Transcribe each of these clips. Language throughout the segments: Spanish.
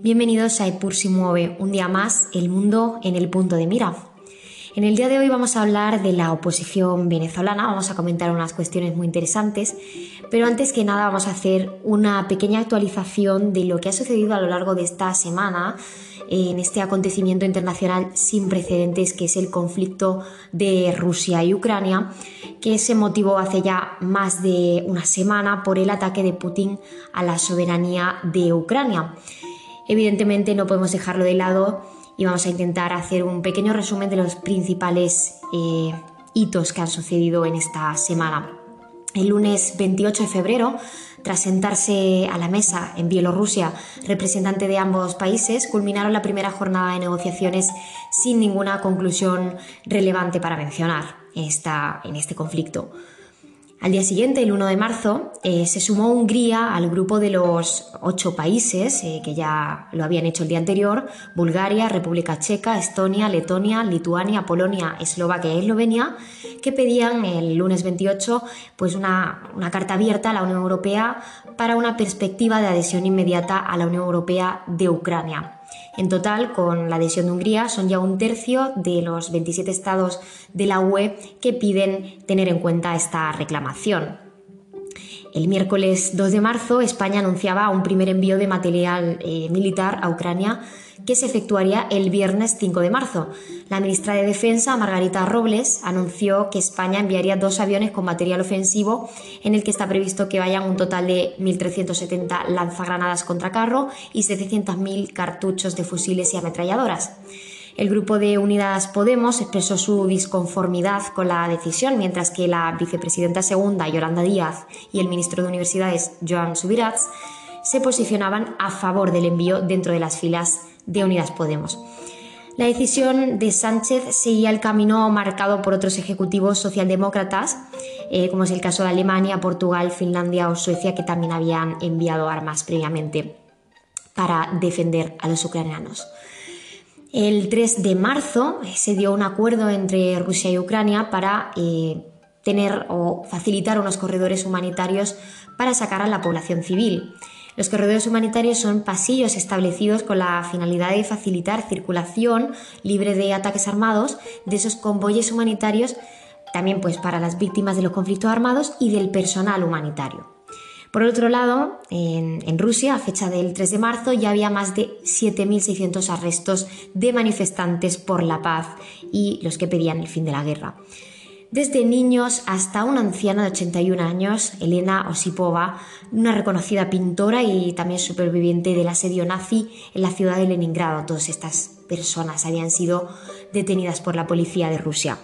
Bienvenidos a Epur si mueve, un día más, el mundo en el punto de mira. En el día de hoy vamos a hablar de la oposición venezolana, vamos a comentar unas cuestiones muy interesantes, pero antes que nada vamos a hacer una pequeña actualización de lo que ha sucedido a lo largo de esta semana en este acontecimiento internacional sin precedentes que es el conflicto de Rusia y Ucrania, que se motivó hace ya más de una semana por el ataque de Putin a la soberanía de Ucrania. Evidentemente no podemos dejarlo de lado y vamos a intentar hacer un pequeño resumen de los principales eh, hitos que han sucedido en esta semana. El lunes 28 de febrero, tras sentarse a la mesa en Bielorrusia, representantes de ambos países culminaron la primera jornada de negociaciones sin ninguna conclusión relevante para mencionar en este conflicto. Al día siguiente, el 1 de marzo, eh, se sumó Hungría al grupo de los ocho países eh, que ya lo habían hecho el día anterior, Bulgaria, República Checa, Estonia, Letonia, Lituania, Polonia, Eslovaquia y Eslovenia, que pedían el lunes 28 pues una, una carta abierta a la Unión Europea para una perspectiva de adhesión inmediata a la Unión Europea de Ucrania. En total, con la adhesión de Hungría, son ya un tercio de los 27 estados de la UE que piden tener en cuenta esta reclamación. El miércoles 2 de marzo, España anunciaba un primer envío de material eh, militar a Ucrania que se efectuaría el viernes 5 de marzo. La ministra de Defensa, Margarita Robles, anunció que España enviaría dos aviones con material ofensivo en el que está previsto que vayan un total de 1.370 lanzagranadas contra carro y 700.000 cartuchos de fusiles y ametralladoras. El grupo de Unidas Podemos expresó su disconformidad con la decisión, mientras que la vicepresidenta segunda, Yolanda Díaz, y el ministro de Universidades, Joan Subirats, se posicionaban a favor del envío dentro de las filas de Unidas Podemos. La decisión de Sánchez seguía el camino marcado por otros ejecutivos socialdemócratas, eh, como es el caso de Alemania, Portugal, Finlandia o Suecia, que también habían enviado armas previamente para defender a los ucranianos. El 3 de marzo eh, se dio un acuerdo entre Rusia y Ucrania para eh, tener o facilitar unos corredores humanitarios para sacar a la población civil. Los corredores humanitarios son pasillos establecidos con la finalidad de facilitar circulación libre de ataques armados de esos convoyes humanitarios, también pues para las víctimas de los conflictos armados y del personal humanitario. Por otro lado, en, Rusia, a fecha del 3 de marzo, ya había más de 7.600 arrestos de manifestantes por la paz y los que pedían el fin de la guerra desde niños hasta una anciana de 81 años, Elena Osipova, una reconocida pintora y también superviviente del asedio nazi en la ciudad de Leningrado. Todas estas personas habían sido detenidas por la policía de Rusia.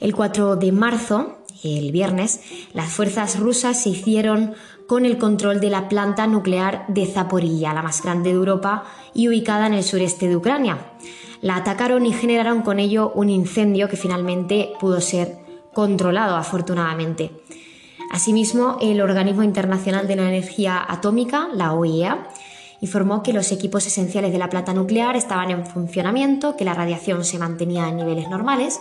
El 4 de marzo, el viernes, las fuerzas rusas se hicieron con el control de la planta nuclear de Zaporilla, la más grande de Europa y ubicada en el sureste de Ucrania. La atacaron y generaron con ello un incendio que finalmente pudo ser controlado afortunadamente. Asimismo, el Organismo Internacional de la Energía Atómica, la OIEA, informó que los equipos esenciales de la planta nuclear estaban en funcionamiento, que la radiación se mantenía en niveles normales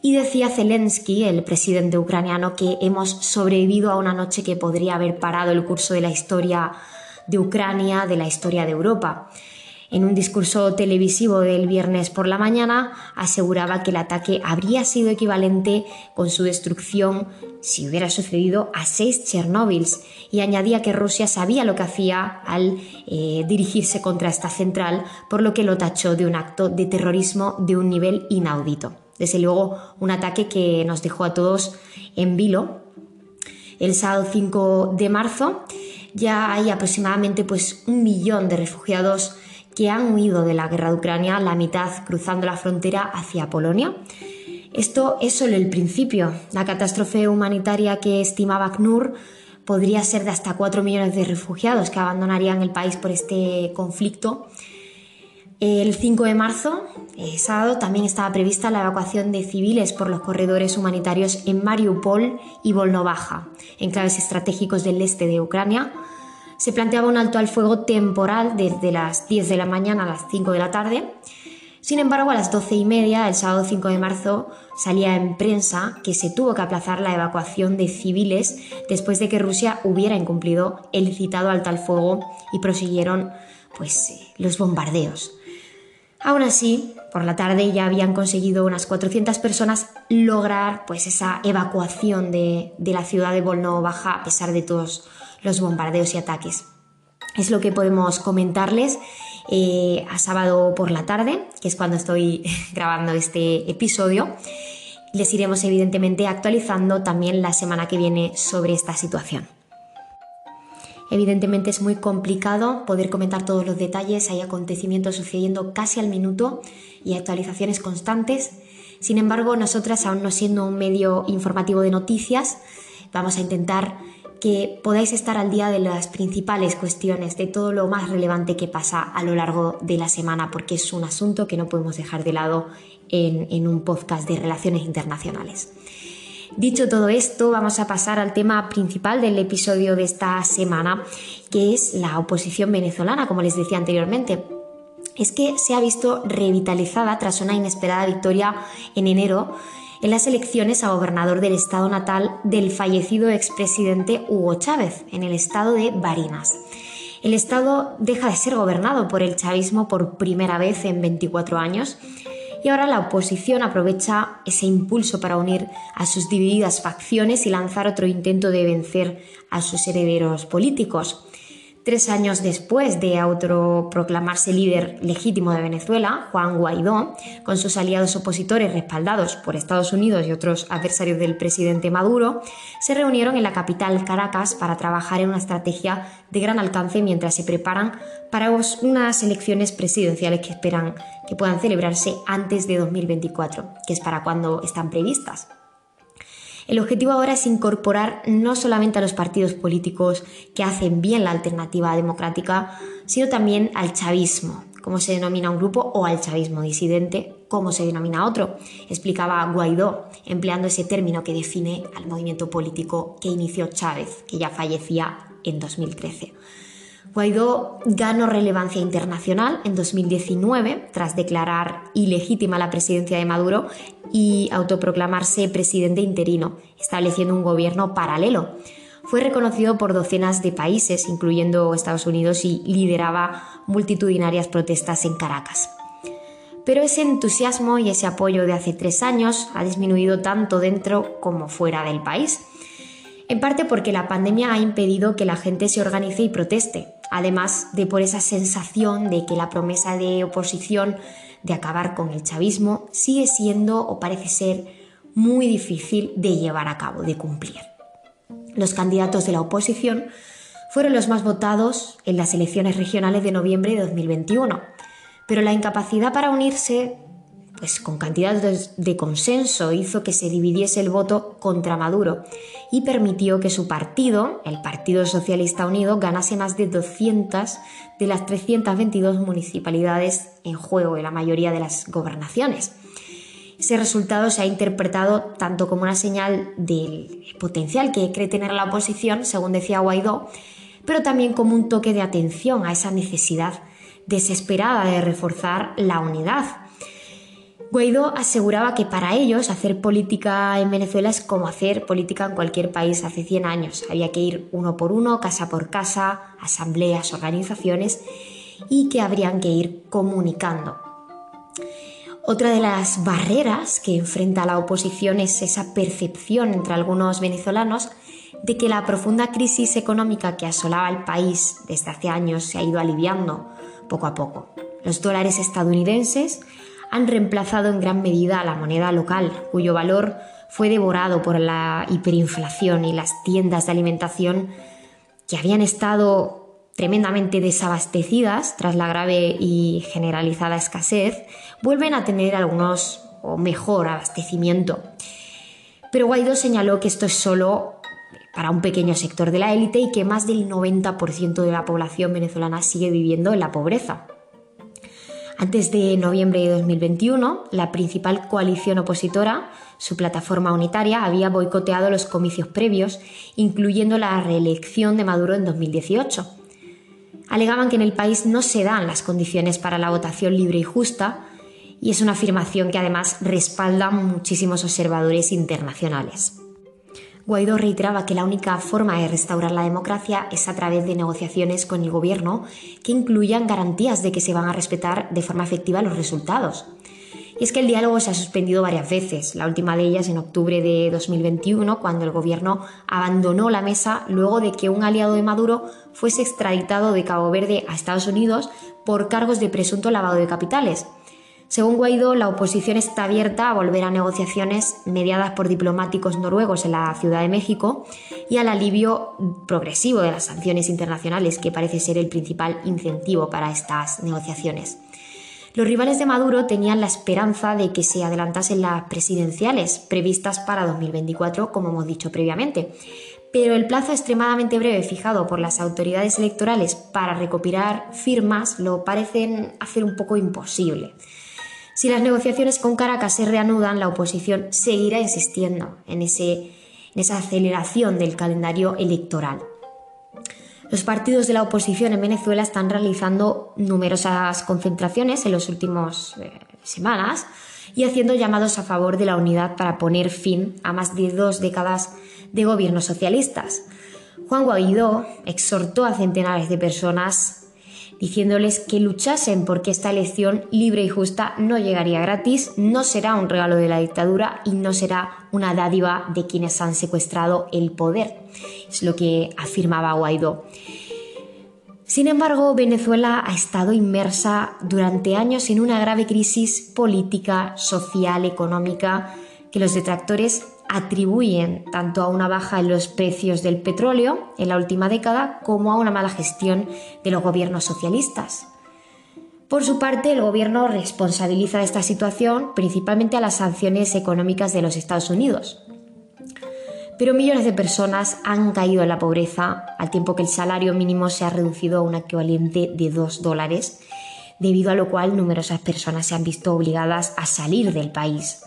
y decía Zelensky, el presidente ucraniano, que hemos sobrevivido a una noche que podría haber parado el curso de la historia de Ucrania, de la historia de Europa. En un discurso televisivo del viernes por la mañana aseguraba que el ataque habría sido equivalente con su destrucción si hubiera sucedido a seis Chernóbils y añadía que Rusia sabía lo que hacía al eh, dirigirse contra esta central, por lo que lo tachó de un acto de terrorismo de un nivel inaudito. Desde luego, un ataque que nos dejó a todos en vilo. El sábado 5 de marzo ya hay aproximadamente pues, un millón de refugiados que han huido de la guerra de Ucrania, la mitad cruzando la frontera hacia Polonia. Esto es solo el principio. La catástrofe humanitaria que estimaba ACNUR podría ser de hasta 4 millones de refugiados que abandonarían el país por este conflicto. El 5 de marzo, eh, sábado, también estaba prevista la evacuación de civiles por los corredores humanitarios en Mariupol y Volnovaja, enclaves estratégicos del este de Ucrania, se planteaba un alto al fuego temporal desde las 10 de la mañana a las 5 de la tarde. Sin embargo, a las 12 y media, el sábado 5 de marzo, salía en prensa que se tuvo que aplazar la evacuación de civiles después de que Rusia hubiera incumplido el citado alto al fuego y prosiguieron pues, eh, los bombardeos. Aún así, por la tarde ya habían conseguido unas 400 personas lograr pues, esa evacuación de, la ciudad de Volno Baja a pesar de todos los bombardeos y ataques. Es lo que podemos comentarles eh, a sábado por la tarde, que es cuando estoy grabando este episodio. Les iremos evidentemente actualizando también la semana que viene sobre esta situación. Evidentemente es muy complicado poder comentar todos los detalles, hay acontecimientos sucediendo casi al minuto y actualizaciones constantes. Sin embargo, nosotras, aún no siendo un medio informativo de noticias, vamos a intentar que podáis estar al día de las principales cuestiones, de todo lo más relevante que pasa a lo largo de la semana, porque es un asunto que no podemos dejar de lado en, un podcast de relaciones internacionales. Dicho todo esto, vamos a pasar al tema principal del episodio de esta semana, que es la oposición venezolana, como les decía anteriormente. Es que se ha visto revitalizada tras una inesperada victoria en enero en las elecciones a gobernador del estado natal del fallecido expresidente Hugo Chávez, en el estado de Barinas. El estado deja de ser gobernado por el chavismo por primera vez en 24 años y ahora la oposición aprovecha ese impulso para unir a sus divididas facciones y lanzar otro intento de vencer a sus herederos políticos. Tres años después de autoproclamarse líder legítimo de Venezuela, Juan Guaidó, con sus aliados opositores respaldados por Estados Unidos y otros adversarios del presidente Maduro, se reunieron en la capital Caracas para trabajar en una estrategia de gran alcance mientras se preparan para unas elecciones presidenciales que esperan que puedan celebrarse antes de 2024, que es para cuando están previstas. El objetivo ahora es incorporar no solamente a los partidos políticos que hacen bien la alternativa democrática, sino también al chavismo, como se denomina un grupo, o al chavismo disidente, como se denomina otro, explicaba Guaidó, empleando ese término que define al movimiento político que inició Chávez, que ya fallecía en 2013. Guaidó ganó relevancia internacional en 2019 tras declarar ilegítima la presidencia de Maduro y autoproclamarse presidente interino, estableciendo un gobierno paralelo. Fue reconocido por docenas de países, incluyendo Estados Unidos, y lideraba multitudinarias protestas en Caracas. Pero ese entusiasmo y ese apoyo de hace tres años ha disminuido tanto dentro como fuera del país en parte porque la pandemia ha impedido que la gente se organice y proteste, además de por esa sensación de que la promesa de oposición de acabar con el chavismo sigue siendo o parece ser muy difícil de llevar a cabo, de cumplir. Los candidatos de la oposición fueron los más votados en las elecciones regionales de noviembre de 2021, pero la incapacidad para unirse pues con candidatos de consenso hizo que se dividiese el voto contra Maduro y permitió que su partido, el Partido Socialista Unido, ganase más de 200 de las 322 municipalidades en juego en la mayoría de las gobernaciones. Ese resultado se ha interpretado tanto como una señal del potencial que cree tener la oposición, según decía Guaidó, pero también como un toque de atención a esa necesidad desesperada de reforzar la unidad Guaidó aseguraba que para ellos hacer política en Venezuela es como hacer política en cualquier país hace 100 años. Había que ir uno por uno, casa por casa, asambleas, organizaciones y que habrían que ir comunicando. Otra de las barreras que enfrenta la oposición es esa percepción entre algunos venezolanos de que la profunda crisis económica que asolaba el país desde hace años se ha ido aliviando poco a poco. Los dólares estadounidenses han reemplazado en gran medida a la moneda local, cuyo valor fue devorado por la hiperinflación y las tiendas de alimentación que habían estado tremendamente desabastecidas tras la grave y generalizada escasez, vuelven a tener algunos o mejor abastecimiento. Pero Guaidó señaló que esto es solo para un pequeño sector de la élite y que más del 90% de la población venezolana sigue viviendo en la pobreza. Antes de noviembre de 2021, la principal coalición opositora, su plataforma unitaria, había boicoteado los comicios previos, incluyendo la reelección de Maduro en 2018. Alegaban que en el país no se dan las condiciones para la votación libre y justa, y es una afirmación que además respaldan muchísimos observadores internacionales. Guaidó reiteraba que la única forma de restaurar la democracia es a través de negociaciones con el gobierno que incluyan garantías de que se van a respetar de forma efectiva los resultados. Y es que el diálogo se ha suspendido varias veces, la última de ellas en octubre de 2021, cuando el gobierno abandonó la mesa luego de que un aliado de Maduro fuese extraditado de Cabo Verde a Estados Unidos por cargos de presunto lavado de capitales. Según Guaidó, la oposición está abierta a volver a negociaciones mediadas por diplomáticos noruegos en la Ciudad de México y al alivio progresivo de las sanciones internacionales, que parece ser el principal incentivo para estas negociaciones. Los rivales de Maduro tenían la esperanza de que se adelantasen las presidenciales previstas para 2024, como hemos dicho previamente. Pero el plazo extremadamente breve fijado por las autoridades electorales para recopilar firmas lo parecen hacer un poco imposible. Si las negociaciones con Caracas se reanudan, la oposición seguirá insistiendo en, ese, en esa aceleración del calendario electoral. Los partidos de la oposición en Venezuela están realizando numerosas concentraciones en las últimas eh, semanas y haciendo llamados a favor de la unidad para poner fin a más de dos décadas de gobiernos socialistas. Juan Guaidó exhortó a centenares de personas diciéndoles que luchasen porque esta elección libre y justa no llegaría gratis, no será un regalo de la dictadura y no será una dádiva de quienes han secuestrado el poder. Es lo que afirmaba Guaidó. Sin embargo, Venezuela ha estado inmersa durante años en una grave crisis política, social, económica, que los detractores atribuyen tanto a una baja en los precios del petróleo en la última década como a una mala gestión de los gobiernos socialistas. Por su parte, el gobierno responsabiliza esta situación principalmente a las sanciones económicas de los Estados Unidos. Pero millones de personas han caído en la pobreza al tiempo que el salario mínimo se ha reducido a un equivalente de 2 dólares, debido a lo cual numerosas personas se han visto obligadas a salir del país.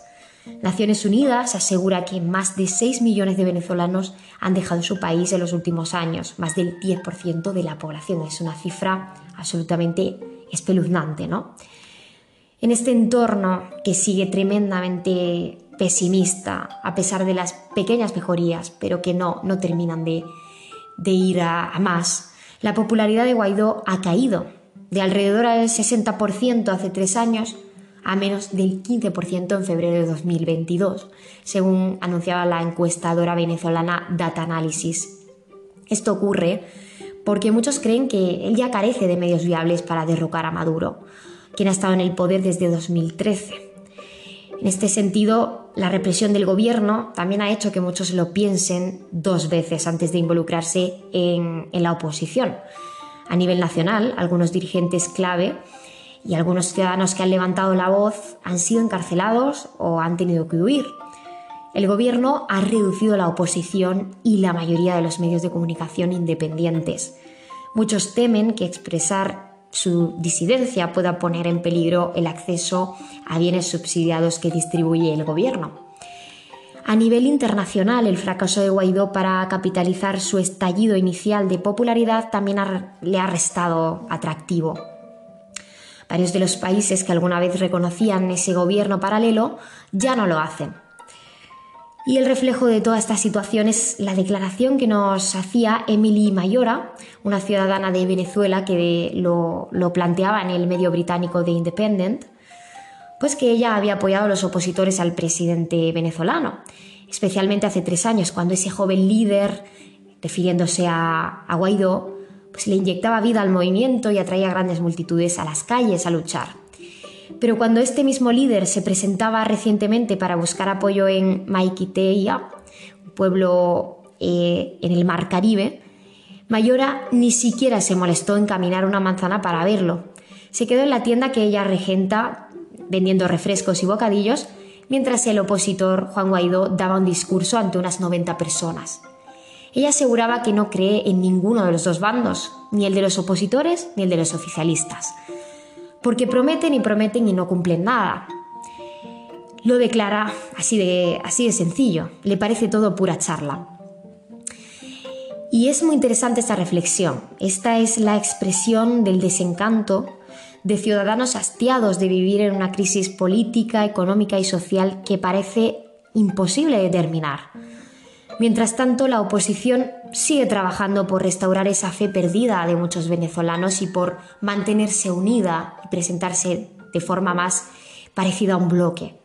Naciones Unidas asegura que más de 6 millones de venezolanos han dejado su país en los últimos años, más del 10% de la población. Es una cifra absolutamente espeluznante, ¿no? En este entorno que sigue tremendamente pesimista, a pesar de las pequeñas mejorías, pero que no, no terminan de, ir a, a más, la popularidad de Guaidó ha caído de alrededor del 60% hace tres años a menos del 15% en febrero de 2022, según anunciaba la encuestadora venezolana Data Analysis. Esto ocurre porque muchos creen que él ya carece de medios viables para derrocar a Maduro, quien ha estado en el poder desde 2013. En este sentido, la represión del gobierno también ha hecho que muchos lo piensen dos veces antes de involucrarse en, en la oposición. A nivel nacional, algunos dirigentes clave y algunos ciudadanos que han levantado la voz han sido encarcelados o han tenido que huir. El gobierno ha reducido la oposición y la mayoría de los medios de comunicación independientes. Muchos temen que expresar su disidencia pueda poner en peligro el acceso a bienes subsidiados que distribuye el gobierno. A nivel internacional, el fracaso de Guaidó para capitalizar su estallido inicial de popularidad también le ha restado atractivo. Varios de los países que alguna vez reconocían ese gobierno paralelo ya no lo hacen. Y el reflejo de toda esta situación es la declaración que nos hacía Emily Mayora, una ciudadana de Venezuela que lo, lo planteaba en el medio británico The Independent, pues que ella había apoyado a los opositores al presidente venezolano, especialmente hace tres años, cuando ese joven líder, refiriéndose a, a Guaidó, pues le inyectaba vida al movimiento y atraía grandes multitudes a las calles a luchar. Pero cuando este mismo líder se presentaba recientemente para buscar apoyo en Maiquiteia, un pueblo eh, en el Mar Caribe, Mayora ni siquiera se molestó en caminar una manzana para verlo. Se quedó en la tienda que ella regenta vendiendo refrescos y bocadillos, mientras el opositor Juan Guaidó daba un discurso ante unas 90 personas. Ella aseguraba que no cree en ninguno de los dos bandos, ni el de los opositores ni el de los oficialistas, porque prometen y prometen y no cumplen nada. Lo declara así de, así de sencillo, le parece todo pura charla. Y es muy interesante esta reflexión. Esta es la expresión del desencanto de ciudadanos hastiados de vivir en una crisis política, económica y social que parece imposible de terminar Mientras tanto, la oposición sigue trabajando por restaurar esa fe perdida de muchos venezolanos y por mantenerse unida y presentarse de forma más parecida a un bloque.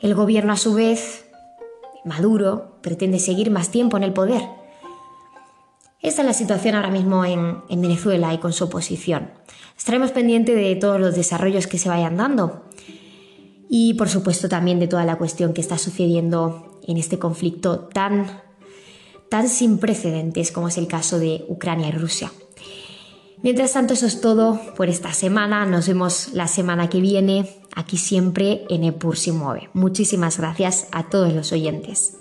El gobierno, a su vez, Maduro, pretende seguir más tiempo en el poder. Esta es la situación ahora mismo en, Venezuela y con su oposición. Estaremos pendientes de todos los desarrollos que se vayan dando y, por supuesto, también de toda la cuestión que está sucediendo en este conflicto tan, tan sin precedentes como es el caso de Ucrania y Rusia. Mientras tanto, eso es todo por esta semana. Nos vemos la semana que viene, aquí siempre en Epur si mueve. Muchísimas gracias a todos los oyentes.